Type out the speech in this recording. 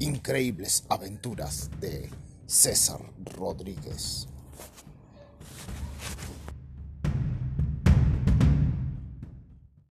increíbles aventuras de César Rodríguez.